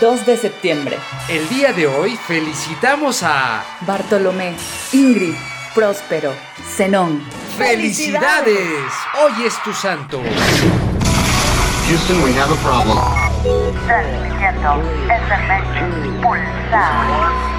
2 de septiembre. El día de hoy felicitamos a Bartolomé, Ingrid, Próspero, Zenón. ¡Felicidades! Hoy es tu santo. Houston, we have a problem. Transmitiendo SMS Pulsar.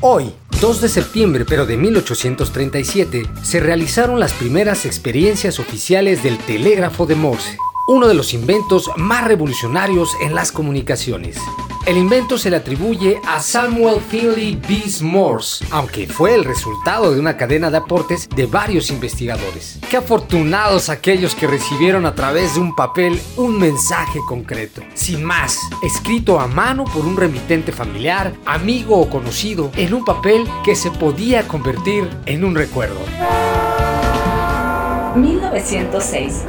Hoy, 2 de septiembre pero de 1837, se realizaron las primeras experiencias oficiales del telégrafo de Morse, uno de los inventos más revolucionarios en las comunicaciones. El invento se le atribuye a Samuel Finley Bees Morse, aunque fue el resultado de una cadena de aportes de varios investigadores. Qué afortunados aquellos que recibieron a través de un papel un mensaje concreto, sin más, escrito a mano por un remitente familiar, amigo o conocido, en un papel que se podía convertir en un recuerdo. 1906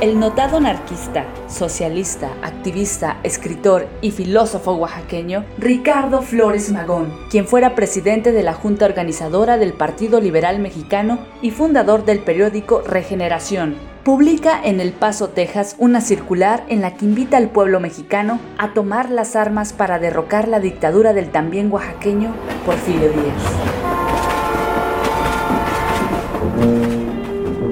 el notado anarquista, socialista, activista, escritor y filósofo oaxaqueño Ricardo Flores Magón, quien fuera presidente de la Junta Organizadora del Partido Liberal Mexicano y fundador del periódico Regeneración, publica en El Paso, Texas, una circular en la que invita al pueblo mexicano a tomar las armas para derrocar la dictadura del también oaxaqueño Porfirio Díaz.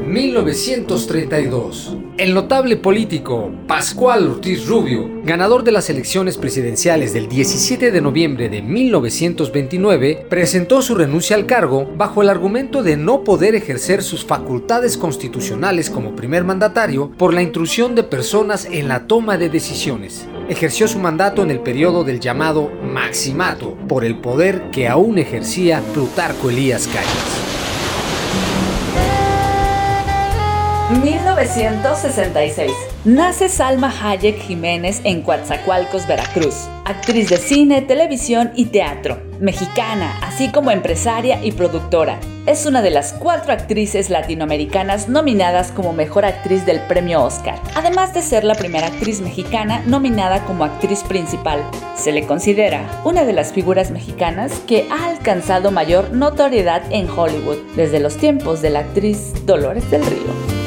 1932. El notable político Pascual Ortiz Rubio, ganador de las elecciones presidenciales del 17 de noviembre de 1929, presentó su renuncia al cargo bajo el argumento de no poder ejercer sus facultades constitucionales como primer mandatario por la intrusión de personas en la toma de decisiones. Ejerció su mandato en el periodo del llamado Maximato por el poder que aún ejercía Plutarco Elías Calles. 1966. Nace Salma Hayek Jiménez en Coatzacoalcos, Veracruz. Actriz de cine, televisión y teatro. Mexicana, así como empresaria y productora. Es una de las cuatro actrices latinoamericanas nominadas como mejor actriz del premio Oscar, además de ser la primera actriz mexicana nominada como actriz principal. Se le considera una de las figuras mexicanas que ha alcanzado mayor notoriedad en Hollywood desde los tiempos de la actriz Dolores del Río.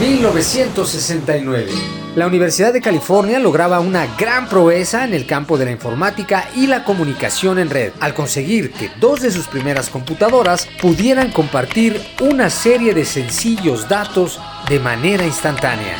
1969. La Universidad de California lograba una gran proeza en el campo de la informática y la comunicación en red, al conseguir que dos de sus primeras computadoras pudieran compartir una serie de sencillos datos de manera instantánea.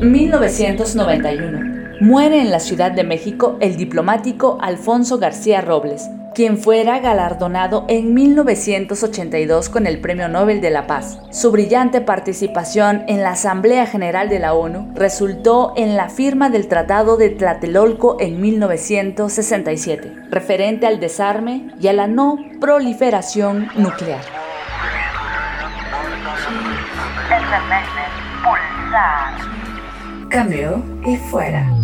1991. Muere en la Ciudad de México el diplomático Alfonso García Robles, quien fuera galardonado en 1982 con el Premio Nobel de la Paz. Su brillante participación en la Asamblea General de la ONU resultó en la firma del Tratado de Tlatelolco en 1967, referente al desarme y a la no proliferación nuclear. Cambio y fuera.